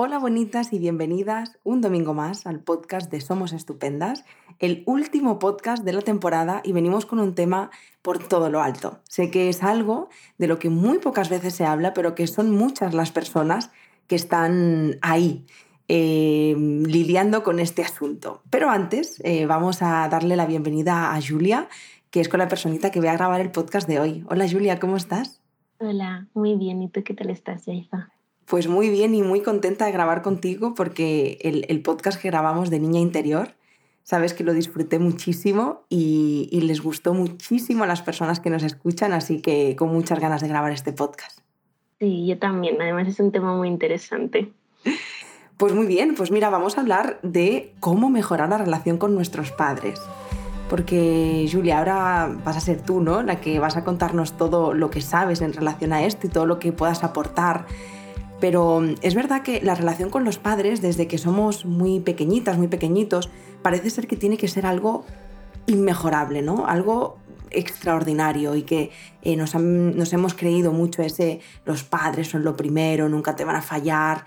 Hola bonitas y bienvenidas un domingo más al podcast de Somos Estupendas, el último podcast de la temporada y venimos con un tema por todo lo alto. Sé que es algo de lo que muy pocas veces se habla, pero que son muchas las personas que están ahí eh, lidiando con este asunto. Pero antes eh, vamos a darle la bienvenida a Julia, que es con la personita que voy a grabar el podcast de hoy. Hola Julia, ¿cómo estás? Hola, muy bien. ¿Y tú qué tal estás, Yaiza? Pues muy bien y muy contenta de grabar contigo porque el, podcast que grabamos de Niña Interior, sabes que lo disfruté muchísimo y, les gustó muchísimo a las personas que nos escuchan, así que con muchas ganas de grabar este podcast. Sí, yo también. Además es un tema muy interesante. Pues muy bien, pues mira, vamos a hablar de cómo mejorar la relación con nuestros padres. Porque Julia, ahora vas a ser tú, ¿no? La que vas a contarnos todo lo que sabes en relación a esto y todo lo que puedas aportar pero mm, es verdad que la relación con los padres, desde que somos muy pequeñitas, muy pequeñitos, parece ser que tiene que ser algo inmejorable, ¿no? Algo extraordinario y que eh, nos, nos, hemos creído mucho ese los padres son lo primero, nunca te van a fallar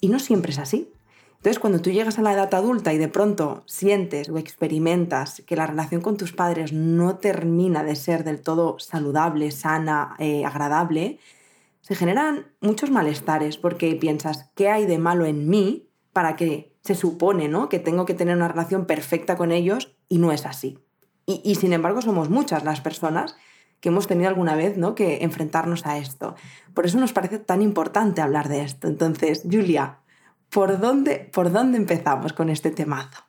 y no siempre es así. Entonces cuando tú llegas a la edad adulta y de pronto sientes o experimentas que la relación con tus padres no termina de ser del todo saludable, sana, eh, agradable, se generan muchos malestares porque piensas, ¿qué hay de malo en mí para que se supone ¿no? que tengo que tener una relación perfecta con ellos y no es así? Y, sin embargo somos muchas las personas que hemos tenido alguna vez ¿no? que enfrentarnos a esto. Por eso nos parece tan importante hablar de esto. Entonces, Julia, ¿por dónde, por dónde empezamos con este temazo?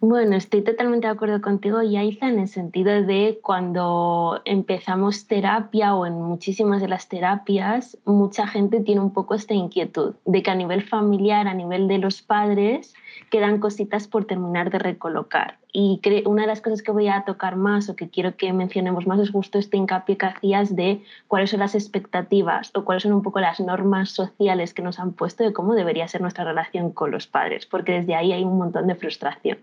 Bueno, estoy totalmente de acuerdo contigo, Yaiza, en el sentido de cuando empezamos terapia o en muchísimas de las terapias, mucha gente tiene un poco esta inquietud de que a nivel familiar, a nivel de los padres, quedan cositas por terminar de recolocar. Y una de las cosas que voy a tocar más o que quiero que mencionemos más es justo este hincapié que hacías de cuáles son las expectativas o cuáles son un poco las normas sociales que nos han puesto de cómo debería ser nuestra relación con los padres, porque desde ahí hay un montón de frustración.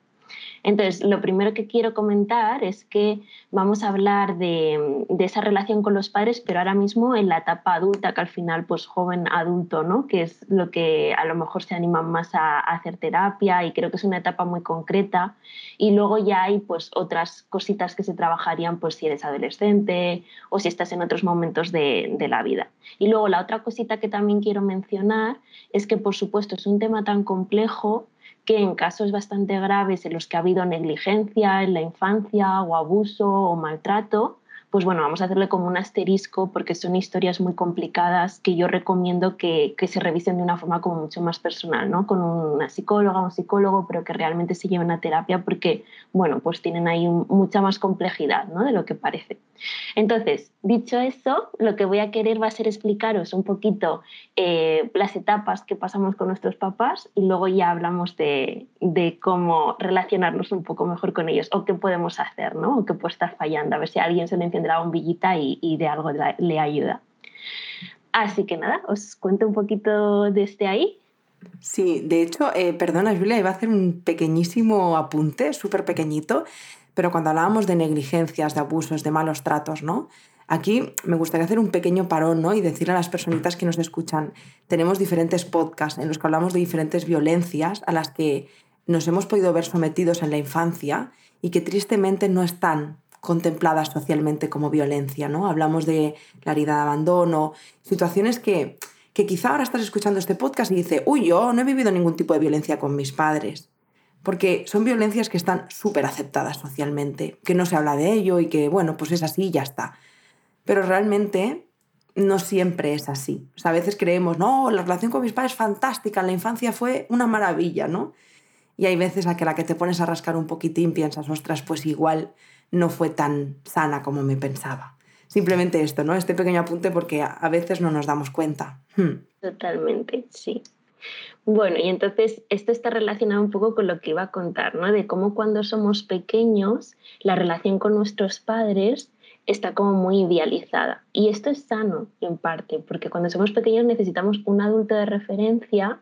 Entonces, lo primero que quiero comentar es que vamos a hablar de, esa relación con los padres, pero ahora mismo en la etapa adulta, que al final, pues joven adulto, ¿no? Que es lo que a lo mejor se animan más a, hacer terapia y creo que es una etapa muy concreta. Y luego ya hay pues otras cositas que se trabajarían pues si eres adolescente o si estás en otros momentos de, de la vida. Y luego la otra cosita que también quiero mencionar es que por supuesto es un tema tan complejo que en casos bastante graves en los que ha habido negligencia en la infancia o abuso o maltrato, pues bueno, vamos a hacerle como un asterisco porque son historias muy complicadas que yo recomiendo que, que, se revisen de una forma como mucho más personal, ¿no? Con una psicóloga, un psicólogo, pero que realmente se lleven a terapia porque, bueno, pues tienen ahí mucha más complejidad, ¿no? De lo que parece. Entonces, dicho eso, lo que voy a querer va a ser explicaros un poquito eh, las etapas que pasamos con nuestros papás y luego ya hablamos de, de, cómo relacionarnos un poco mejor con ellos o qué podemos hacer, ¿no? O qué puede estar fallando, a ver si alguien se le enciende la bombillita y, de algo le ayuda. Así que nada, os cuento un poquito desde ahí. Sí, de hecho, eh, perdona Julia, iba a hacer un pequeñísimo apunte, súper pequeñito, pero cuando hablábamos de negligencias, de abusos, de malos tratos, ¿no? Aquí me gustaría hacer un pequeño parón ¿no? y decirle a las personitas que nos escuchan, tenemos diferentes podcasts en los que hablamos de diferentes violencias a las que nos hemos podido ver sometidos en la infancia y que tristemente no están contempladas socialmente como violencia. ¿no? Hablamos de la herida de abandono, situaciones que, que quizá ahora estás escuchando este podcast y dices, uy, yo no he vivido ningún tipo de violencia con mis padres porque son violencias que están súper aceptadas socialmente, que no se habla de ello y que, bueno, pues es así y ya está. Pero realmente no siempre es así. a veces creemos, no, la relación con mis padres es fantástica, la infancia fue una maravilla, ¿no? Y hay veces a que la que te pones a rascar un poquitín piensas, ostras, pues igual no fue tan sana como me pensaba. Simplemente esto, ¿no? Este pequeño apunte porque a veces no nos damos cuenta. Hmm. Totalmente, sí. Bueno, y entonces esto está relacionado un poco con lo que iba a contar, ¿no? De cómo cuando somos pequeños la relación con nuestros padres está como muy idealizada. Y esto es sano en parte, porque cuando somos pequeños necesitamos un adulto de referencia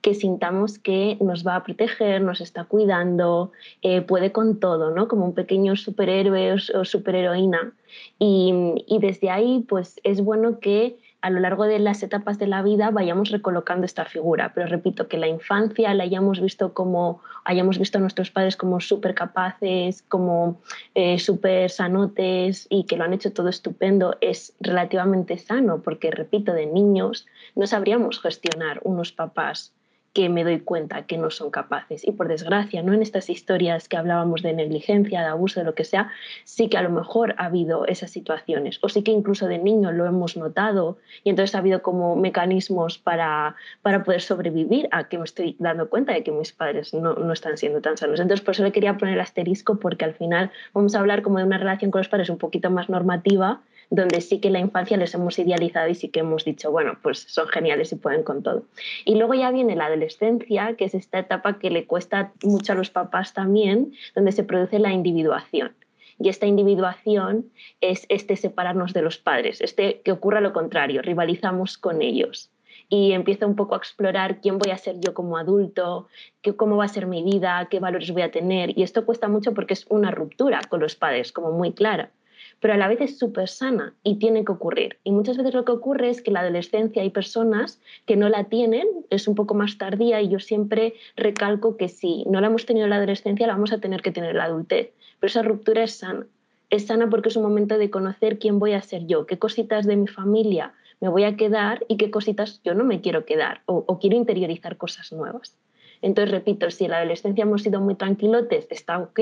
que sintamos que nos va a proteger, nos está cuidando, eh, puede con todo, ¿no? Como un pequeño superhéroe o superheroína. Y, y desde ahí, pues es bueno que a lo largo de las etapas de la vida vayamos recolocando esta figura. Pero repito, que la infancia la hayamos visto como, hayamos visto a nuestros padres como súper capaces, como eh, súper sanotes y que lo han hecho todo estupendo, es relativamente sano, porque repito, de niños no sabríamos gestionar unos papás que me doy cuenta que no son capaces. Y por desgracia, no en estas historias que hablábamos de negligencia, de abuso, de lo que sea, sí que a lo mejor ha habido esas situaciones. O sí que incluso de niño lo hemos notado y entonces ha habido como mecanismos para, para poder sobrevivir a que me estoy dando cuenta de que mis padres no, no están siendo tan sanos. Entonces por eso le quería poner el asterisco porque al final vamos a hablar como de una relación con los padres un poquito más normativa donde sí que la infancia les hemos idealizado y sí que hemos dicho, bueno, pues son geniales y pueden con todo. Y luego ya viene la adolescencia, que es esta etapa que le cuesta mucho a los papás también, donde se produce la individuación. Y esta individuación es este separarnos de los padres, este que ocurra lo contrario, rivalizamos con ellos y empiezo un poco a explorar quién voy a ser yo como adulto, qué, cómo va a ser mi vida, qué valores voy a tener. Y esto cuesta mucho porque es una ruptura con los padres, como muy clara pero a la vez es súper sana y tiene que ocurrir. Y muchas veces lo que ocurre es que la adolescencia hay personas que no la tienen, es un poco más tardía y yo siempre recalco que si no la hemos tenido en la adolescencia, la vamos a tener que tener en la adultez. Pero esa ruptura es sana. Es sana porque es un momento de conocer quién voy a ser yo, qué cositas de mi familia me voy a quedar y qué cositas yo no me quiero quedar o, o quiero interiorizar cosas nuevas. Entonces, repito, si en la adolescencia hemos sido muy tranquilotes, está ok,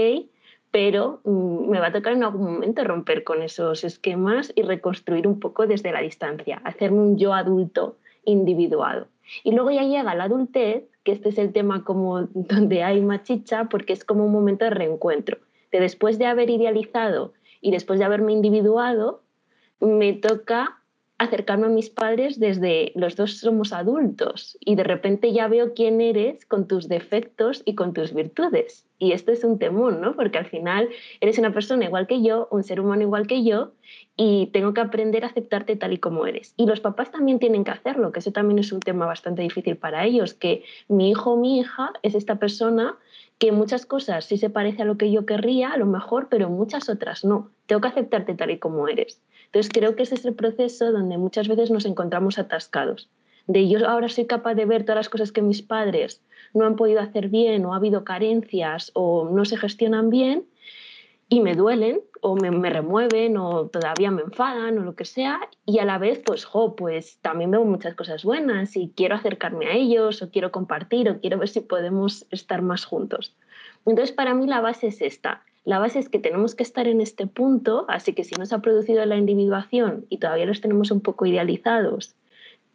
pero mm, me va a tocar en algún momento romper con esos esquemas y reconstruir un poco desde la distancia, hacerme un yo adulto individuado. Y luego ya llega la adultez, que este es el tema como donde hay machicha, porque es como un momento de reencuentro. De después de haber idealizado y después de haberme individuado, me toca acercarme a mis padres desde los dos somos adultos y de repente ya veo quién eres con tus defectos y con tus virtudes. Y esto es un temor, ¿no? Porque al final eres una persona igual que yo, un ser humano igual que yo, y tengo que aprender a aceptarte tal y como eres. Y los papás también tienen que hacerlo, que eso también es un tema bastante difícil para ellos, que mi hijo o mi hija es esta persona que muchas cosas sí se parece a lo que yo querría, a lo mejor, pero muchas otras no. Tengo que aceptarte tal y como eres. Entonces creo que ese es el proceso donde muchas veces nos encontramos atascados. De yo ahora soy capaz de ver todas las cosas que mis padres no han podido hacer bien o ha habido carencias o no se gestionan bien y me duelen o me, remueven o todavía me enfadan o lo que sea y a la vez pues jo, pues también veo muchas cosas buenas y quiero acercarme a ellos o quiero compartir o quiero ver si podemos estar más juntos. Entonces para mí la base es esta, la base es que tenemos que estar en este punto, así que si no se ha producido la individuación y todavía los tenemos un poco idealizados,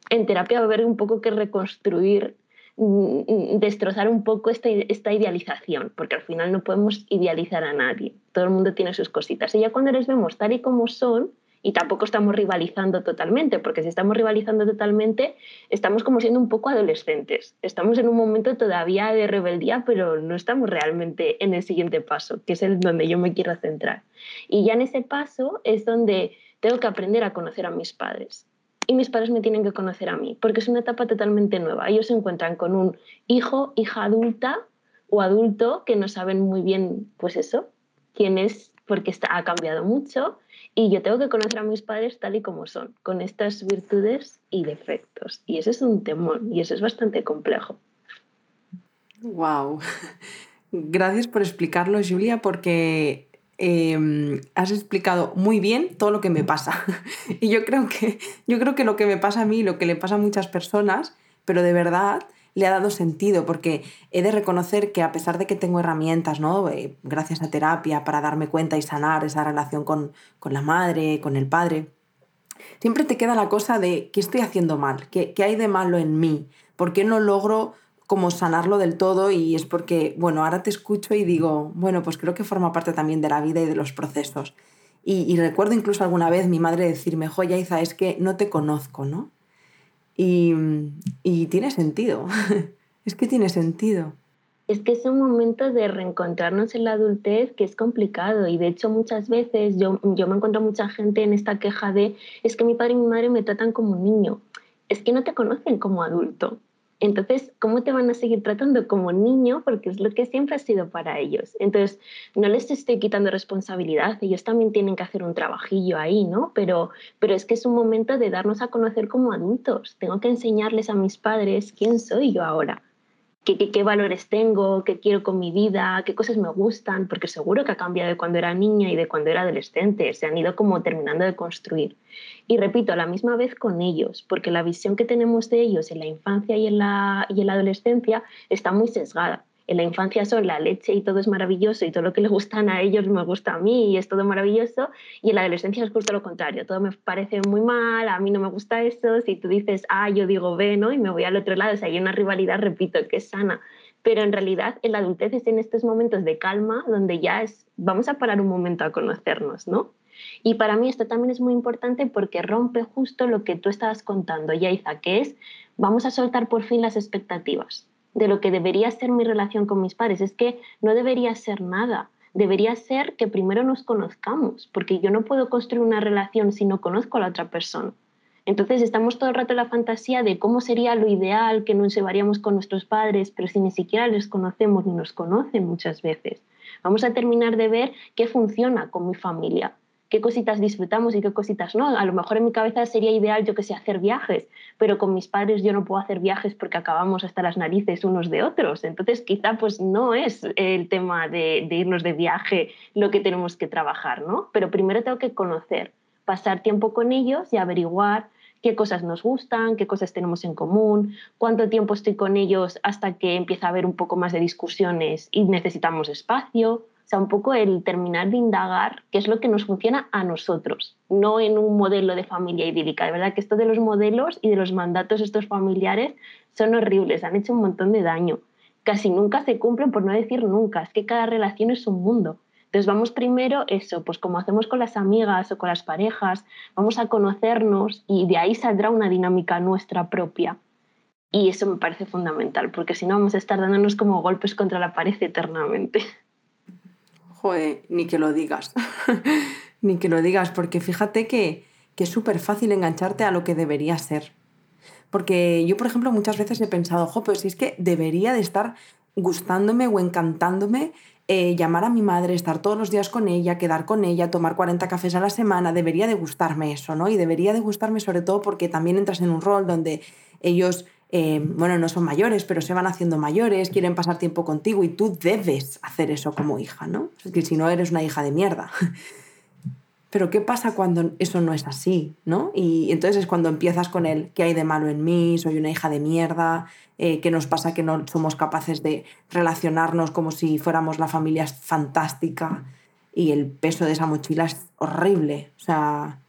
en terapia va a haber un poco que reconstruir, mm, mm, destrozar un poco esta, idealización, porque al final no podemos idealizar a nadie. Todo el mundo tiene sus cositas. Y ya cuando les vemos tal y como son, y tampoco estamos rivalizando totalmente, porque si estamos rivalizando totalmente, estamos como siendo un poco adolescentes. Estamos en un momento todavía de rebeldía, pero no estamos realmente en el siguiente paso, que es el donde yo me quiero centrar. Y ya en ese paso es donde tengo que aprender a conocer a mis padres. Y mis padres me tienen que conocer a mí, porque es una etapa totalmente nueva. Ellos se encuentran con un hijo, hija adulta o adulto que no saben muy bien, pues eso, quién es, porque está, ha cambiado mucho y yo tengo que conocer a mis padres tal y como son, con estas virtudes y defectos. Y eso es un temor y eso es bastante complejo. Wow. Gracias por explicarlo, Julia, porque em, has explicado muy bien todo lo que me pasa. y yo creo que, yo creo que lo que me pasa a mí, lo que le pasa a muchas personas, pero de verdad le ha dado sentido, porque he de reconocer que a pesar de que tengo herramientas, ¿no? Eh, gracias a terapia, para darme cuenta y sanar esa relación con, con, la madre, con el padre, siempre te queda la cosa de qué estoy haciendo mal, qué, qué hay de malo en mí, por qué no logro como sanarlo del todo y es porque, bueno, ahora te escucho y digo, bueno, pues creo que forma parte también de la vida y de los procesos. Y, recuerdo incluso alguna vez mi madre decirme, joya Isa, es que no te conozco, ¿no? Y, tiene sentido, es que tiene sentido. Es que es un momento de reencontrarnos en la adultez que es complicado y de hecho muchas veces yo, yo me encuentro mucha gente en esta queja de es que mi padre y mi madre me tratan como un niño. Es que no te conocen como adulto. Entonces, ¿cómo te van a seguir tratando como niño? Porque es lo que siempre ha sido para ellos. Entonces, no les estoy quitando responsabilidad, ellos también tienen que hacer un trabajillo ahí, ¿no? Pero, pero es que es un momento de darnos a conocer como adultos. Tengo que enseñarles a mis padres quién soy yo ahora qué, valores tengo, qué quiero con mi vida, qué cosas me gustan, porque seguro que ha cambiado de cuando era niña y de cuando era adolescente, se han ido como terminando de construir. Y repito, a la misma vez con ellos, porque la visión que tenemos de ellos en la infancia y en la, y en la adolescencia está muy sesgada en la infancia son la leche y todo es maravilloso y todo lo que les gustan a ellos me gusta a mí y es todo maravilloso y en la adolescencia es justo lo contrario, todo me parece muy mal, a mí no me gusta eso, si tú dices A, yo digo B, ¿no? Y me voy al otro lado, o sea, hay una rivalidad, repito, que es sana, pero en realidad en la adultez es en estos momentos de calma donde ya es, vamos a parar un momento a conocernos, ¿no? Y para mí esto también es muy importante porque rompe justo lo que tú estabas contando, Yaiza, que es vamos a soltar por fin las expectativas de lo que debería ser mi relación con mis padres. Es que no debería ser nada. Debería ser que primero nos conozcamos, porque yo no puedo construir una relación si no conozco a la otra persona. Entonces estamos todo el rato en la fantasía de cómo sería lo ideal que nos llevaríamos con nuestros padres, pero si ni siquiera les conocemos ni nos conocen muchas veces. Vamos a terminar de ver qué funciona con mi familia, qué cositas disfrutamos y qué cositas no. A lo mejor en mi cabeza sería ideal, yo que sé, hacer viajes, pero con mis padres yo no puedo hacer viajes porque acabamos hasta las narices unos de otros. Entonces, quizá pues no es el tema de, de irnos de viaje lo que tenemos que trabajar, ¿no? Pero primero tengo que conocer, pasar tiempo con ellos y averiguar qué cosas nos gustan, qué cosas tenemos en común, cuánto tiempo estoy con ellos hasta que empieza a haber un poco más de discusiones y necesitamos espacio sea, un poco el terminar de indagar qué es lo que nos funciona a nosotros, no en un modelo de familia idílica. De verdad que esto de los modelos y de los mandatos estos familiares son horribles, han hecho un montón de daño. Casi nunca se cumplen, por no decir nunca, es que cada relación es un mundo. Entonces vamos primero eso, pues como hacemos con las amigas o con las parejas, vamos a conocernos y de ahí saldrá una dinámica nuestra propia. Y eso me parece fundamental, porque si no vamos a estar dándonos como golpes contra la pared eternamente. Joder, ni que lo digas. ni que lo digas, porque fíjate que, que es súper fácil engancharte a lo que debería ser. Porque yo, por ejemplo, muchas veces he pensado, jo, pero si es que debería de estar gustándome o encantándome eh, llamar a mi madre, estar todos los días con ella, quedar con ella, tomar 40 cafés a la semana, debería de gustarme eso, ¿no? Y debería de gustarme sobre todo porque también entras en un rol donde ellos eh, bueno, no son mayores, pero se van haciendo mayores, quieren pasar tiempo contigo y tú debes hacer eso como hija, ¿no? Es que si no eres una hija de mierda. Pero ¿qué pasa cuando eso no es así, ¿no? Y entonces es cuando empiezas con el ¿qué hay de malo en mí? Soy una hija de mierda, eh, ¿qué nos pasa que no somos capaces de relacionarnos como si fuéramos la familia fantástica? Y el peso de esa mochila es horrible, o sea...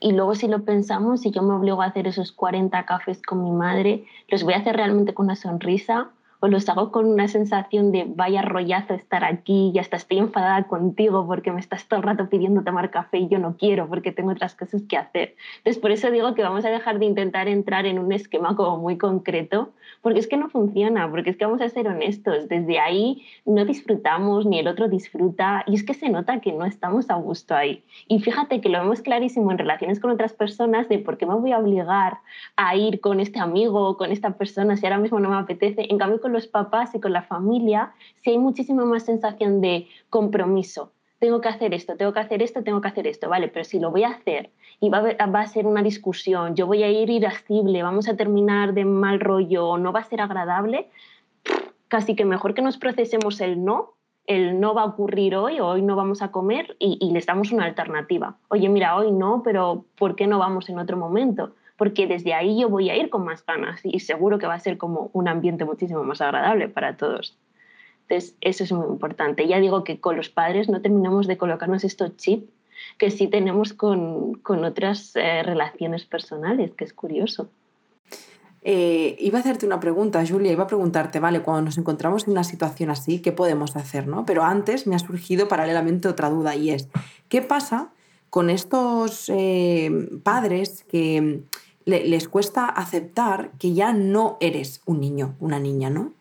Y luego si lo pensamos, si yo me obligo a hacer esos 40 cafés con mi madre, los voy a hacer realmente con una sonrisa o los hago con una sensación de vaya rollazo estar aquí y hasta estoy enfadada contigo porque me estás todo el rato pidiendo tomar café y yo no quiero porque tengo otras cosas que hacer. Entonces, por eso digo que vamos a dejar de intentar entrar en un esquema como muy concreto porque es que no funciona, porque es que vamos a ser honestos, desde ahí no disfrutamos ni el otro disfruta y es que se nota que no estamos a gusto ahí. Y fíjate que lo vemos clarísimo en relaciones con otras personas de por qué me voy a obligar a ir con este amigo o con esta persona si ahora mismo no me apetece. En cambio, con los papás y con la familia, si hay muchísima más sensación de compromiso. Tengo que hacer esto, tengo que hacer esto, tengo que hacer esto, ¿vale? Pero si lo voy a hacer y va a, ser una discusión, yo voy a ir irascible, vamos a terminar de mal rollo no va a ser agradable, casi que mejor que nos procesemos el no, el no va a ocurrir hoy hoy no vamos a comer y, y les damos una alternativa. Oye, mira, hoy no, pero ¿por qué no vamos en otro momento? Porque desde ahí yo voy a ir con más ganas y seguro que va a ser como un ambiente muchísimo más agradable para todos. Entonces, eso es muy importante. Ya digo que con los padres no terminamos de colocarnos estos chips que sí tenemos con, con otras eh, relaciones personales, que es curioso. Eh, iba a hacerte una pregunta, Julia, iba a preguntarte, vale, cuando nos encontramos en una situación así, ¿qué podemos hacer? ¿no? Pero antes me ha surgido paralelamente otra duda y es, ¿qué pasa con estos eh, padres que les cuesta aceptar que ya no eres un niño, una niña, ¿no?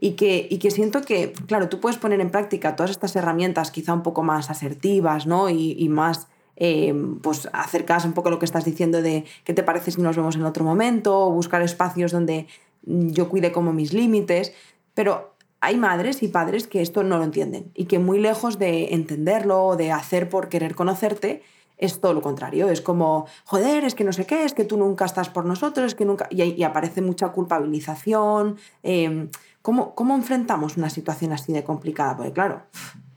Y que, y que siento que, claro, tú puedes poner en práctica todas estas herramientas quizá un poco más asertivas, ¿no? Y, más, eh, pues, acercadas un poco a lo que estás diciendo de qué te parece si nos vemos en otro momento, o buscar espacios donde yo cuide como mis límites, pero hay madres y padres que esto no lo entienden y que muy lejos de entenderlo o de hacer por querer conocerte, es todo lo contrario. Es como, joder, es que no sé qué, es que tú nunca estás por nosotros, es que nunca. Y, aparece mucha culpabilización. Em, ¿cómo, ¿Cómo enfrentamos una situación así de complicada? Porque, claro.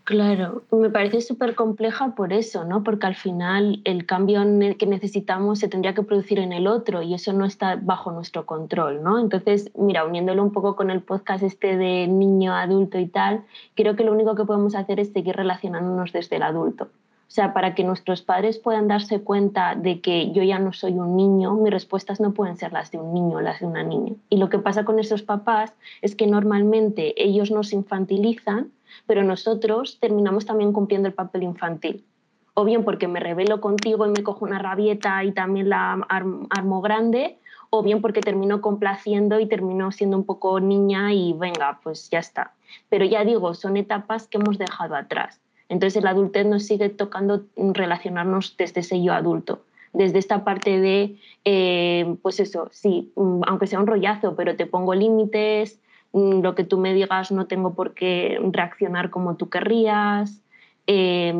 Claro, me parece súper compleja por eso, ¿no? Porque al final el cambio que necesitamos se tendría que producir en el otro y eso no está bajo nuestro control, ¿no? Entonces, mira, uniéndolo un poco con el podcast este de niño, adulto y tal, creo que lo único que podemos hacer es seguir relacionándonos desde el adulto. O sea, para que nuestros padres puedan darse cuenta de que yo ya no soy un niño, mis respuestas no pueden ser las de un niño o las de una niña. Y lo que pasa con esos papás es que normalmente ellos nos infantilizan, pero nosotros terminamos también cumpliendo el papel infantil. O bien porque me revelo contigo y me cojo una rabieta y también la armo grande, o bien porque termino complaciendo y termino siendo un poco niña y venga, pues ya está. Pero ya digo, son etapas que hemos dejado atrás. Entonces la adultez nos sigue tocando relacionarnos desde ese yo adulto, desde esta parte de, eh, pues eso, sí, mm, aunque sea un rollazo, pero te pongo límites, mm, lo que tú me digas no tengo por qué reaccionar como tú querrías. Eh,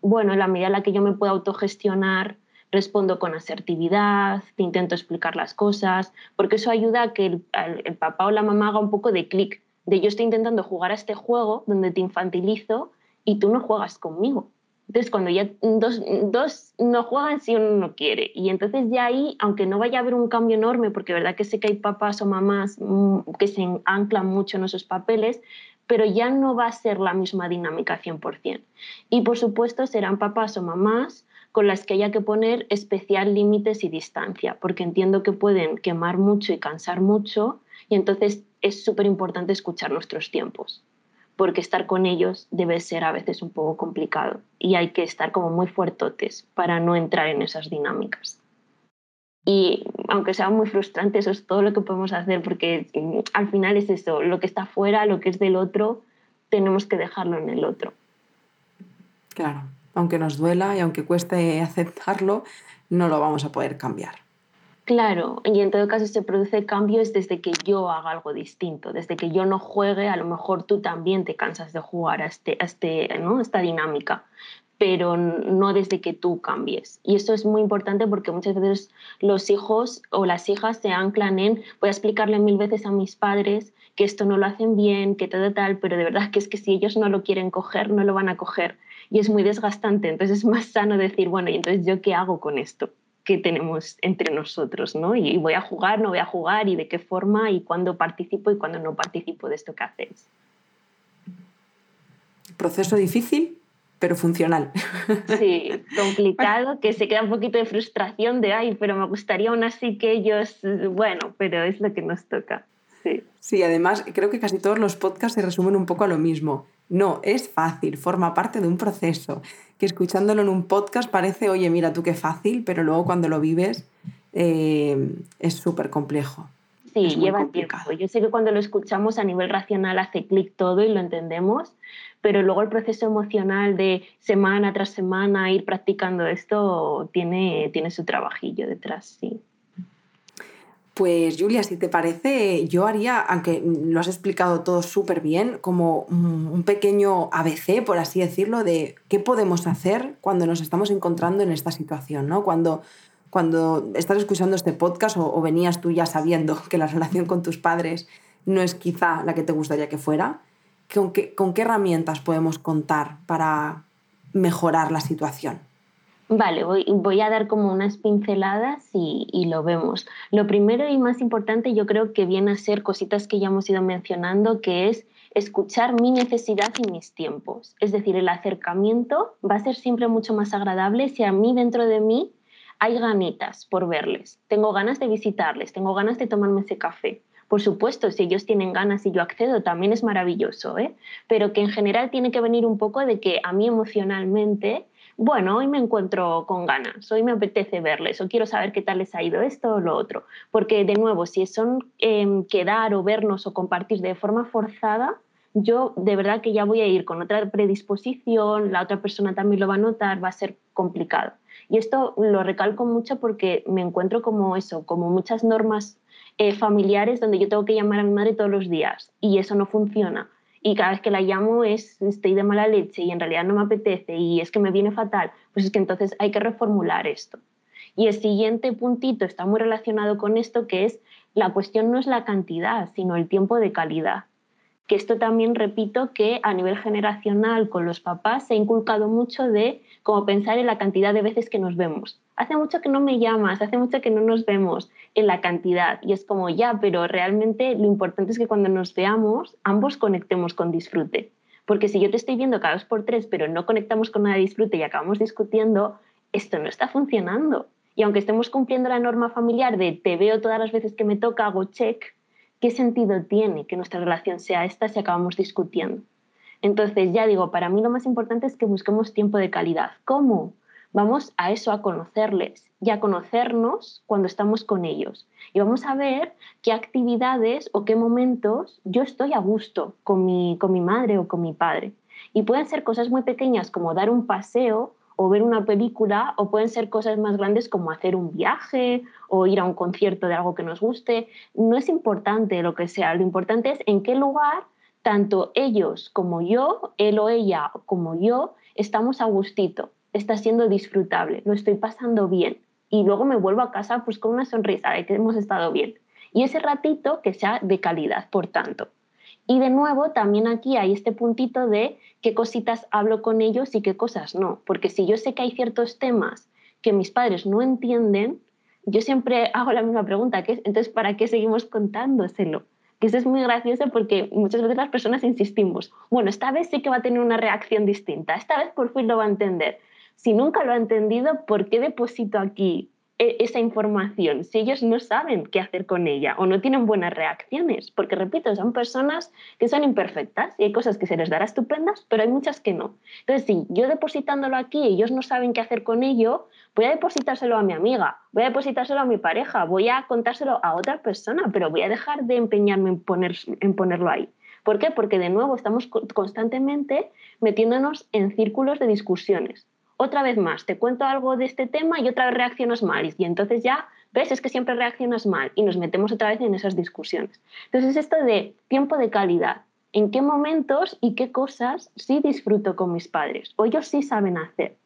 bueno, en la medida en la que yo me pueda autogestionar, respondo con asertividad, te intento explicar las cosas, porque eso ayuda a que el, el papá o la mamá haga un poco de clic, de yo estoy intentando jugar a este juego donde te infantilizo y tú no juegas conmigo. Entonces, cuando ya dos, dos, no juegan si uno no quiere. Y entonces ya ahí, aunque no vaya a haber un cambio enorme, porque verdad que sé que hay papás o mamás mm, que se anclan mucho en esos papeles, pero ya no va a ser la misma dinámica 100%. Y por supuesto serán papás o mamás con las que haya que poner especial límites y distancia, porque entiendo que pueden quemar mucho y cansar mucho, y entonces es súper importante escuchar nuestros tiempos porque estar con ellos debe ser a veces un poco complicado y hay que estar como muy fuertotes para no entrar en esas dinámicas. Y aunque sea muy frustrante, eso es todo lo que podemos hacer porque mm, al final es eso, lo que está fuera, lo que es del otro, tenemos que dejarlo en el otro. Claro, aunque nos duela y aunque cueste aceptarlo, no lo vamos a poder cambiar. Claro, y en todo caso se produce cambios desde que yo haga algo distinto, desde que yo no juegue, a lo mejor tú también te cansas de jugar a, este, este, ¿no? esta dinámica, pero no desde que tú cambies. Y eso es muy importante porque muchas veces los hijos o las hijas se anclan en, voy a explicarle mil veces a mis padres que esto no lo hacen bien, que todo tal, pero de verdad que es que si ellos no lo quieren coger, no lo van a coger. Y es muy desgastante, entonces es más sano decir, bueno, ¿y entonces yo qué hago con esto? Que tenemos entre nosotros, ¿no? Y voy a jugar, no voy a jugar, y de qué forma, y cuándo participo y cuándo no participo de esto que hacéis. Proceso difícil, pero funcional. Sí, complicado, que se queda un poquito de frustración de, ay, pero me gustaría aún así que ellos, bueno, pero es lo que nos toca. Sí. además creo que casi todos los podcasts se resumen un poco a lo mismo. No, es fácil, forma parte de un proceso que escuchándolo en un podcast parece, oye, mira tú qué fácil, pero luego cuando lo vives eh, es súper complejo. Sí, lleva tiempo. Yo sé que cuando lo escuchamos a nivel racional hace clic todo y lo entendemos, pero luego el proceso emocional de semana tras semana ir practicando esto tiene, tiene su trabajillo detrás, sí. Pues Julia, si te parece, yo haría, aunque lo has explicado todo súper bien, como un pequeño ABC, por así decirlo, de qué podemos hacer cuando nos estamos encontrando en esta situación, ¿no? Cuando, cuando estás escuchando este podcast o, venías tú ya sabiendo que la relación con tus padres no es quizá la que te gustaría que fuera, ¿con qué, con qué herramientas podemos contar para mejorar la situación? Vale, voy, a dar como unas pinceladas y, lo vemos. Lo primero y más importante yo creo que viene a ser cositas que ya hemos ido mencionando, que es escuchar mi necesidad y mis tiempos. Es decir, el acercamiento va a ser siempre mucho más agradable si a mí dentro de mí hay ganitas por verles. Tengo ganas de visitarles, tengo ganas de tomarme ese café. Por supuesto, si ellos tienen ganas y yo accedo, también es maravilloso, ¿eh? pero que en general tiene que venir un poco de que a mí emocionalmente bueno, hoy me encuentro con ganas, hoy me apetece verles o quiero saber qué tal les ha ido esto o lo otro. Porque de nuevo, si son em, quedar o vernos o compartir de forma forzada, yo de verdad que ya voy a ir con otra predisposición, la otra persona también lo va a notar, va a ser complicado. Y esto lo recalco mucho porque me encuentro como eso, como muchas normas eh, familiares donde yo tengo que llamar a mi madre todos los días y eso no funciona. Y cada vez que la llamo es estoy de mala leche y en realidad no me apetece y es que me viene fatal, pues es que entonces hay que reformular esto. Y el siguiente puntito está muy relacionado con esto, que es la cuestión no es la cantidad, sino el tiempo de calidad que esto también repito que a nivel generacional con los papás se ha inculcado mucho de como pensar en la cantidad de veces que nos vemos. Hace mucho que no me llamas, hace mucho que no nos vemos en la cantidad y es como ya, pero realmente lo importante es que cuando nos veamos ambos conectemos con disfrute. Porque si yo te estoy viendo cada dos por tres, pero no conectamos con nada de disfrute y acabamos discutiendo, esto no está funcionando. Y aunque estemos cumpliendo la norma familiar de te veo todas las veces que me toca, hago check, ¿qué sentido tiene que nuestra relación sea esta si acabamos discutiendo? Entonces, ya digo, para mí lo más importante es que busquemos tiempo de calidad. ¿Cómo? Vamos a eso, a conocerles y a conocernos cuando estamos con ellos. Y vamos a ver qué actividades o qué momentos yo estoy a gusto con mi, con mi madre o con mi padre. Y pueden ser cosas muy pequeñas como dar un paseo o ver una película o pueden ser cosas más grandes como hacer un viaje o ir a un concierto de algo que nos guste. No es importante lo que sea, lo importante es en qué lugar tanto ellos como yo, él o ella como yo, estamos a gustito, está siendo disfrutable, lo estoy pasando bien y luego me vuelvo a casa pues con una sonrisa de que hemos estado bien. Y ese ratito que sea de calidad, por tanto. Y de nuevo, también aquí hay este puntito de qué cositas hablo con ellos y qué cosas no. Porque si yo sé que hay ciertos temas que mis padres no entienden, yo siempre hago la misma pregunta, entonces, ¿para qué seguimos contándoselo? Que eso es muy gracioso porque muchas veces las personas insistimos, bueno, esta vez sí que va a tener una reacción distinta, esta vez por fin lo va a entender. Si nunca lo ha entendido, ¿por qué deposito aquí esa información si ellos no saben qué hacer con ella o no tienen buenas reacciones? Porque, repito, son personas que son imperfectas y hay cosas que se les dará estupendas, pero hay muchas que no. Entonces, si yo depositándolo aquí ellos no saben qué hacer con ello, voy a depositárselo a mi amiga, voy a depositárselo a mi pareja, voy a contárselo a otra persona, pero voy a dejar de empeñarme en, poner, en ponerlo ahí. ¿Por qué? Porque de nuevo estamos constantemente metiéndonos en círculos de discusiones otra vez más, te cuento algo de este tema y otra vez reaccionas mal. Y entonces ya, ves, es que siempre reaccionas mal y nos metemos otra vez en esas discusiones. Entonces, esto de tiempo de calidad, en qué momentos y qué cosas sí disfruto con mis padres o ellos sí saben hacer.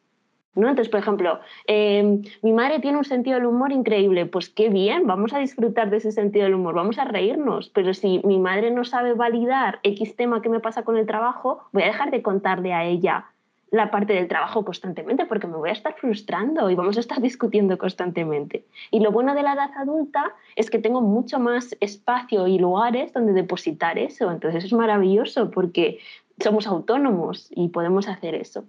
¿No? Entonces, por ejemplo, em, mi madre tiene un sentido del humor increíble, pues qué bien, vamos a disfrutar de ese sentido del humor, vamos a reírnos, pero si mi madre no sabe validar X tema que me pasa con el trabajo, voy a dejar de contarle a ella la parte del trabajo constantemente porque me voy a estar frustrando y vamos a estar discutiendo constantemente. Y lo bueno de la edad adulta es que tengo mucho más espacio y lugares donde depositar eso. Entonces es maravilloso porque somos autónomos y podemos hacer eso.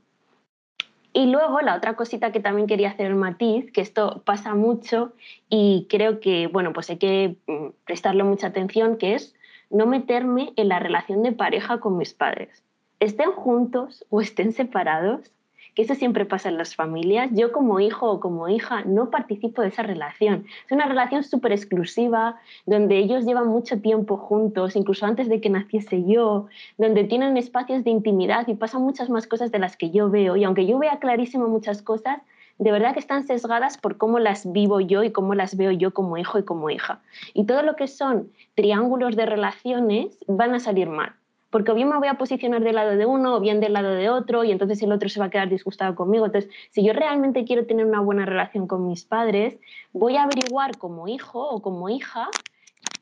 Y luego la otra cosita que también quería hacer el matiz, que esto pasa mucho y creo que bueno, pues hay que mm, prestarle mucha atención, que es no meterme en la relación de pareja con mis padres estén juntos o estén separados, que eso siempre pasa en las familias, yo como hijo o como hija no participo de esa relación. Es una relación súper exclusiva, donde ellos llevan mucho tiempo juntos, incluso antes de que naciese yo, donde tienen espacios de intimidad y pasan muchas más cosas de las que yo veo. Y aunque yo vea clarísimo muchas cosas, de verdad que están sesgadas por cómo las vivo yo y cómo las veo yo como hijo y como hija. Y todo lo que son triángulos de relaciones van a salir mal porque o bien me voy a posicionar del lado de uno o bien del lado de otro y entonces el otro se va a quedar disgustado conmigo. Entonces, si yo realmente quiero tener una buena relación con mis padres, voy a averiguar como hijo o como hija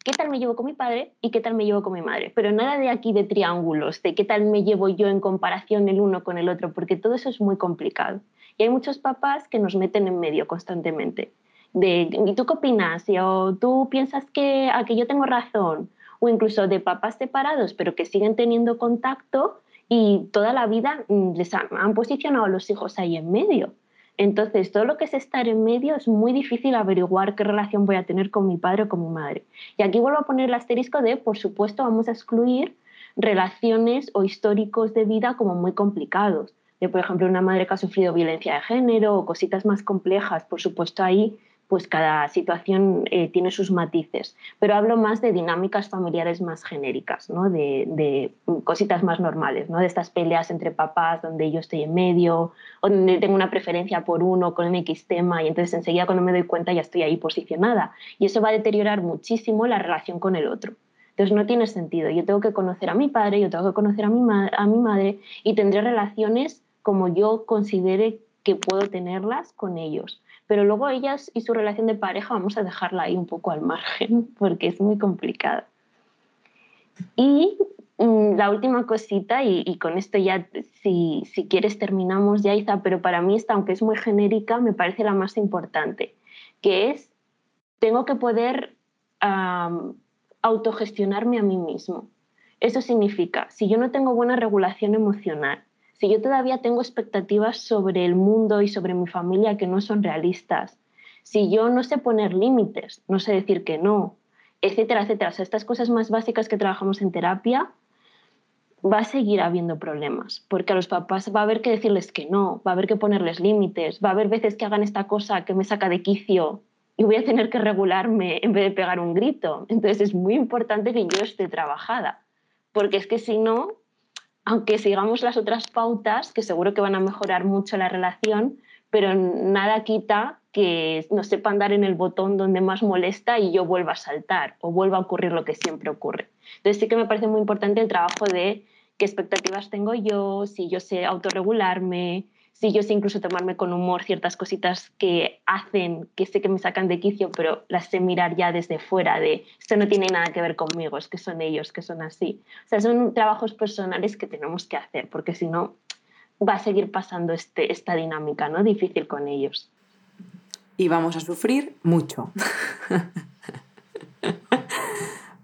qué tal me llevo con mi padre y qué tal me llevo con mi madre. Pero nada de aquí de triángulos, de qué tal me llevo yo en comparación el uno con el otro, porque todo eso es muy complicado. Y hay muchos papás que nos meten en medio constantemente. De, ¿y tú qué opinas? ¿O tú piensas que, a que yo tengo razón? O incluso de papás separados, pero que siguen teniendo contacto y toda la vida mm, les han, posicionado los hijos ahí en medio. Entonces, todo lo que es estar en medio es muy difícil averiguar qué relación voy a tener con mi padre o con mi madre. Y aquí vuelvo a poner el asterisco de, por supuesto, vamos a excluir relaciones o históricos de vida como muy complicados. De, por ejemplo, una madre que ha sufrido violencia de género o cositas más complejas, por supuesto, ahí pues cada situación eh, tiene sus matices, pero hablo más de dinámicas familiares más genéricas, ¿no? de, cositas más normales, ¿no? de estas peleas entre papás donde yo estoy en medio o donde tengo una preferencia por uno con un X tema y entonces enseguida cuando me doy cuenta ya estoy ahí posicionada y eso va a deteriorar muchísimo la relación con el otro. Entonces no tiene sentido. Yo tengo que conocer a mi padre, yo tengo que conocer a mi, a mi madre y tendré relaciones como yo considere que puedo tenerlas con ellos pero luego ellas y su relación de pareja vamos a dejarla ahí un poco al margen porque es muy complicada. Y mm, la última cosita, y, con esto ya, si, si, quieres, terminamos ya, Isa, pero para mí esta, aunque es muy genérica, me parece la más importante, que es, tengo que poder autogestionarme a mí mismo. Eso significa, si yo no tengo buena regulación emocional, si yo todavía tengo expectativas sobre el mundo y sobre mi familia que no son realistas, si yo no sé poner límites, no sé decir que no, etcétera, etcétera, estas cosas más básicas que trabajamos en terapia, va a seguir habiendo problemas, porque a los papás va a haber que decirles que no, va a haber que ponerles límites, va a haber veces que hagan esta cosa que me saca de quicio y voy a tener que regularme en vez de pegar un grito. Entonces es muy importante que yo esté trabajada, porque es que si no, aunque sigamos las otras pautas, que seguro que van a mejorar mucho la relación, pero nada quita que no sepan dar en el botón donde más molesta y yo vuelva a saltar o vuelva a ocurrir lo que siempre ocurre. Entonces sí que me parece muy importante el trabajo de qué expectativas tengo yo, si yo sé autorregularme, si yo sé incluso tomarme con humor ciertas cositas que hacen, que sé que me sacan de quicio, pero las sé mirar ya desde fuera de esto no tiene nada que ver conmigo, es que son ellos, que son así. O sea, son trabajos personales que tenemos que hacer, porque si no va a seguir pasando este, esta dinámica ¿no? difícil con ellos. Y vamos a sufrir mucho.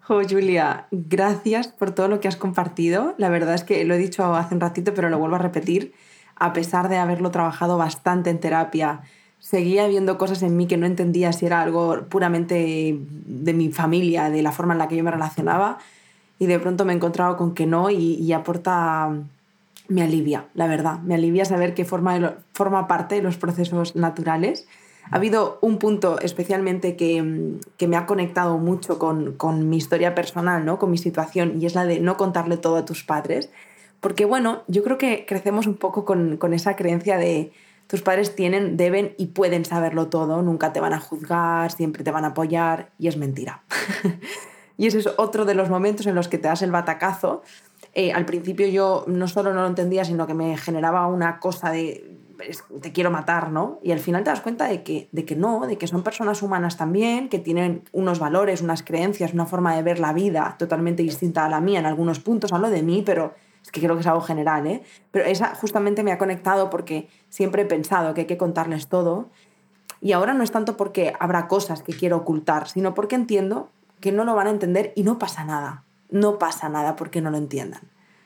Oh, Julia, gracias por todo lo que has compartido. La verdad es que lo he dicho hace un ratito, pero lo vuelvo a repetir a pesar de haberlo trabajado bastante en terapia, seguía viendo cosas en mí que no entendía si era algo puramente de mi familia, de la forma en la que yo me relacionaba, y de pronto me he encontrado con que no y, aporta, me alivia, la verdad, me alivia saber que forma, forma parte de los procesos naturales. Ha habido un punto especialmente que, que me ha conectado mucho con, con, mi historia personal, ¿no? con mi situación, y es la de no contarle todo a tus padres. Porque bueno, yo creo que crecemos un poco con, esa creencia de tus padres tienen, deben y pueden saberlo todo, nunca te van a juzgar, siempre te van a apoyar y es mentira. y ese es otro de los momentos en los que te das el batacazo. Eh, al principio yo no solo no lo entendía, sino que me generaba una cosa de te quiero matar, ¿no? Y al final te das cuenta de que, de que no, de que son personas humanas también, que tienen unos valores, unas creencias, una forma de ver la vida totalmente distinta a la mía en algunos puntos. Hablo de mí, pero es que creo que es algo general, ¿eh? Pero esa justamente me ha conectado porque siempre he pensado que hay que contarles todo. Y ahora no es tanto porque habrá cosas que quiero ocultar, sino porque entiendo que no lo van a entender y no pasa nada. No pasa nada porque no lo entiendan.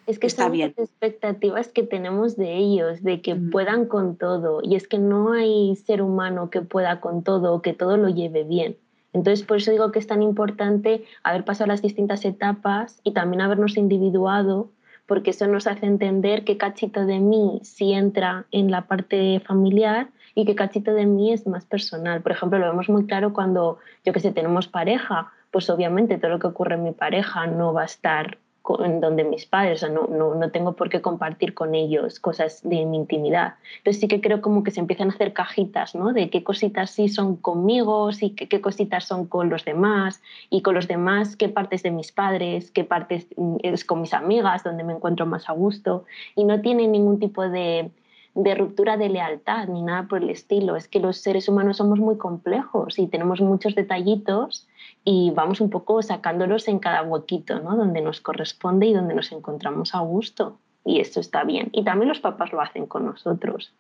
Es que Está bien. las expectativas que tenemos de ellos, de que puedan con todo. Y es que no hay ser humano que pueda con todo o que todo lo lleve bien. Entonces, por eso digo que es tan importante haber pasado las distintas etapas y también habernos individuado porque eso nos hace entender qué cachito de mí sí entra en la parte familiar y qué cachito de mí es más personal. Por ejemplo, lo vemos muy claro cuando, yo que sé, tenemos pareja, pues obviamente todo lo que ocurre en mi pareja no va a estar en donde mis padres, o no, no, no, tengo por qué compartir con ellos cosas de mi intimidad. Entonces sí que creo como que se empiezan a hacer cajitas, ¿no? De qué cositas sí son conmigo, y qué, qué cositas son con los demás, y con los demás qué partes de mis padres, qué partes mm, es con mis amigas, donde me encuentro más a gusto, y no tiene ningún tipo de, de ruptura de lealtad ni nada por el estilo. Es que los seres humanos somos muy complejos y tenemos muchos detallitos y vamos un poco sacándolos en cada huequito, ¿no? Donde nos corresponde y donde nos encontramos a gusto. Y esto está bien. Y también los papás lo hacen con nosotros.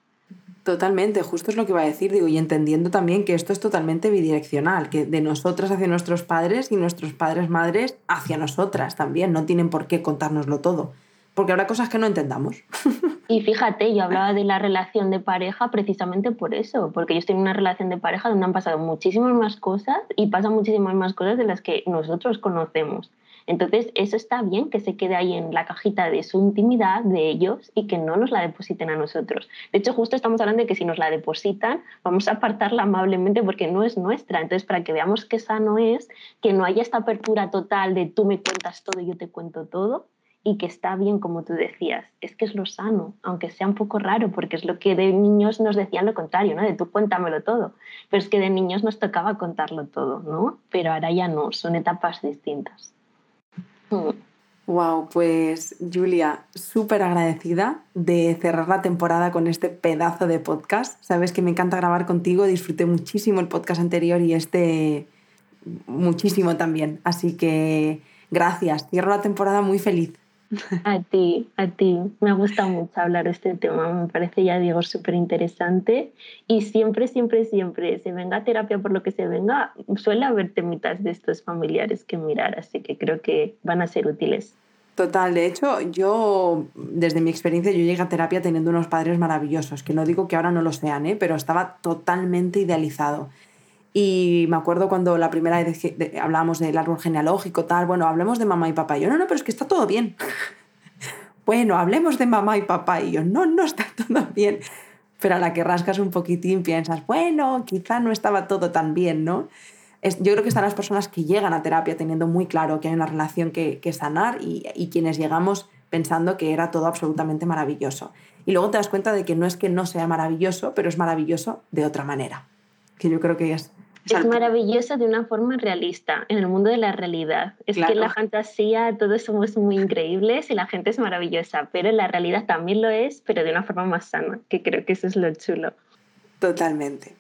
Totalmente, justo es lo que iba a decir, digo, y entendiendo también que esto es totalmente bidireccional, que de nosotras hacia nuestros padres y nuestros padres madres hacia nosotras también, no tienen por qué contárnoslo todo porque habrá cosas que no entendamos. Y fíjate, yo hablaba de la relación de pareja precisamente por eso, porque yo estoy en una relación de pareja donde han pasado muchísimas más cosas y pasan muchísimas más cosas de las que nosotros conocemos. Entonces, eso está bien que se quede ahí en la cajita de su intimidad de ellos y que no nos la depositen a nosotros. De hecho, justo estamos hablando de que si nos la depositan, vamos a apartarla amablemente porque no es nuestra. Entonces, para que veamos qué sano es, que no haya esta apertura total de tú me cuentas todo y yo te cuento todo, y que está bien, como tú decías, es que es lo sano, aunque sea un poco raro, porque es lo que de niños nos decían lo contrario, ¿no? De tú cuéntamelo todo, pero es que de niños nos tocaba contarlo todo, ¿no? Pero ahora ya no, son etapas distintas. Wow, pues Julia, súper agradecida de cerrar la temporada con este pedazo de podcast. Sabes que me encanta grabar contigo, disfruté muchísimo el podcast anterior y este muchísimo también. Así que gracias, cierro la temporada muy feliz. A ti, a ti. Me gusta mucho hablar de este tema. Me parece, ya digo, súper interesante. Y siempre, siempre, siempre, se venga terapia por lo que se venga, suele haber temitas de estos familiares que mirar. Así que creo que van a ser útiles. Total, de hecho, yo, desde mi experiencia, yo llegué a terapia teniendo unos padres maravillosos, que no digo que ahora no lo sean, ¿eh? pero estaba totalmente idealizado. Y me acuerdo cuando la primera vez que hablábamos del árbol genealógico, tal, bueno, hablemos de mamá y papá. Y yo, no, no, pero es que está todo bien. bueno, hablemos de mamá y papá. Y yo, no, no está todo bien. Pero a la que rascas un poquitín piensas, bueno, quizá no estaba todo tan bien, ¿no? Es, yo creo que están las personas que llegan a terapia teniendo muy claro que hay una relación que, que sanar y, y quienes llegamos pensando que era todo absolutamente maravilloso. Y luego te das cuenta de que no es que no sea maravilloso, pero es maravilloso de otra manera. Que yo creo que es es maravillosa de una forma realista, en el mundo de la realidad. Es que la fantasía todos somos muy increíbles y la gente es maravillosa, pero en la realidad también lo es, pero de una forma más sana, que creo que eso es lo chulo. Totalmente.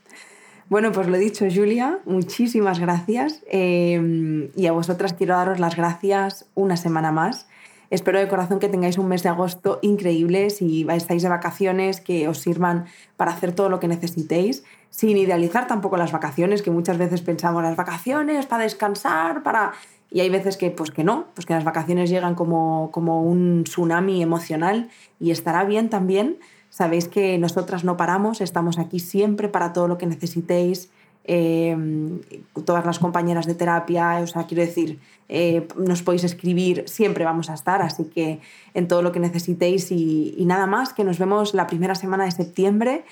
Bueno, pues lo dicho, Julia, muchísimas gracias. Eh, y a vosotras quiero daros las gracias una semana más. Espero de corazón que tengáis un mes de agosto increíble, si estáis de vacaciones, que os sirvan para hacer todo lo que necesitéis, sin idealizar tampoco las vacaciones, que muchas veces pensamos las vacaciones para descansar, para... Y hay veces que, pues que no, pues que las vacaciones llegan como, como un tsunami emocional y estará bien también. Sabéis que nosotras no paramos, estamos aquí siempre para todo lo que necesitéis, Em, todas las compañeras de terapia, o sea, quiero decir, eh, nos podéis escribir, siempre vamos a estar, así que en todo lo que necesitéis y, nada más, que nos vemos la primera semana de septiembre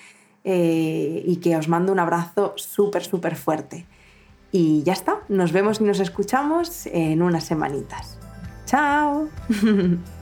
eh, y que os mando un abrazo súper, súper fuerte. Y ya está, nos vemos y nos escuchamos en unas semanitas. ¡Chao!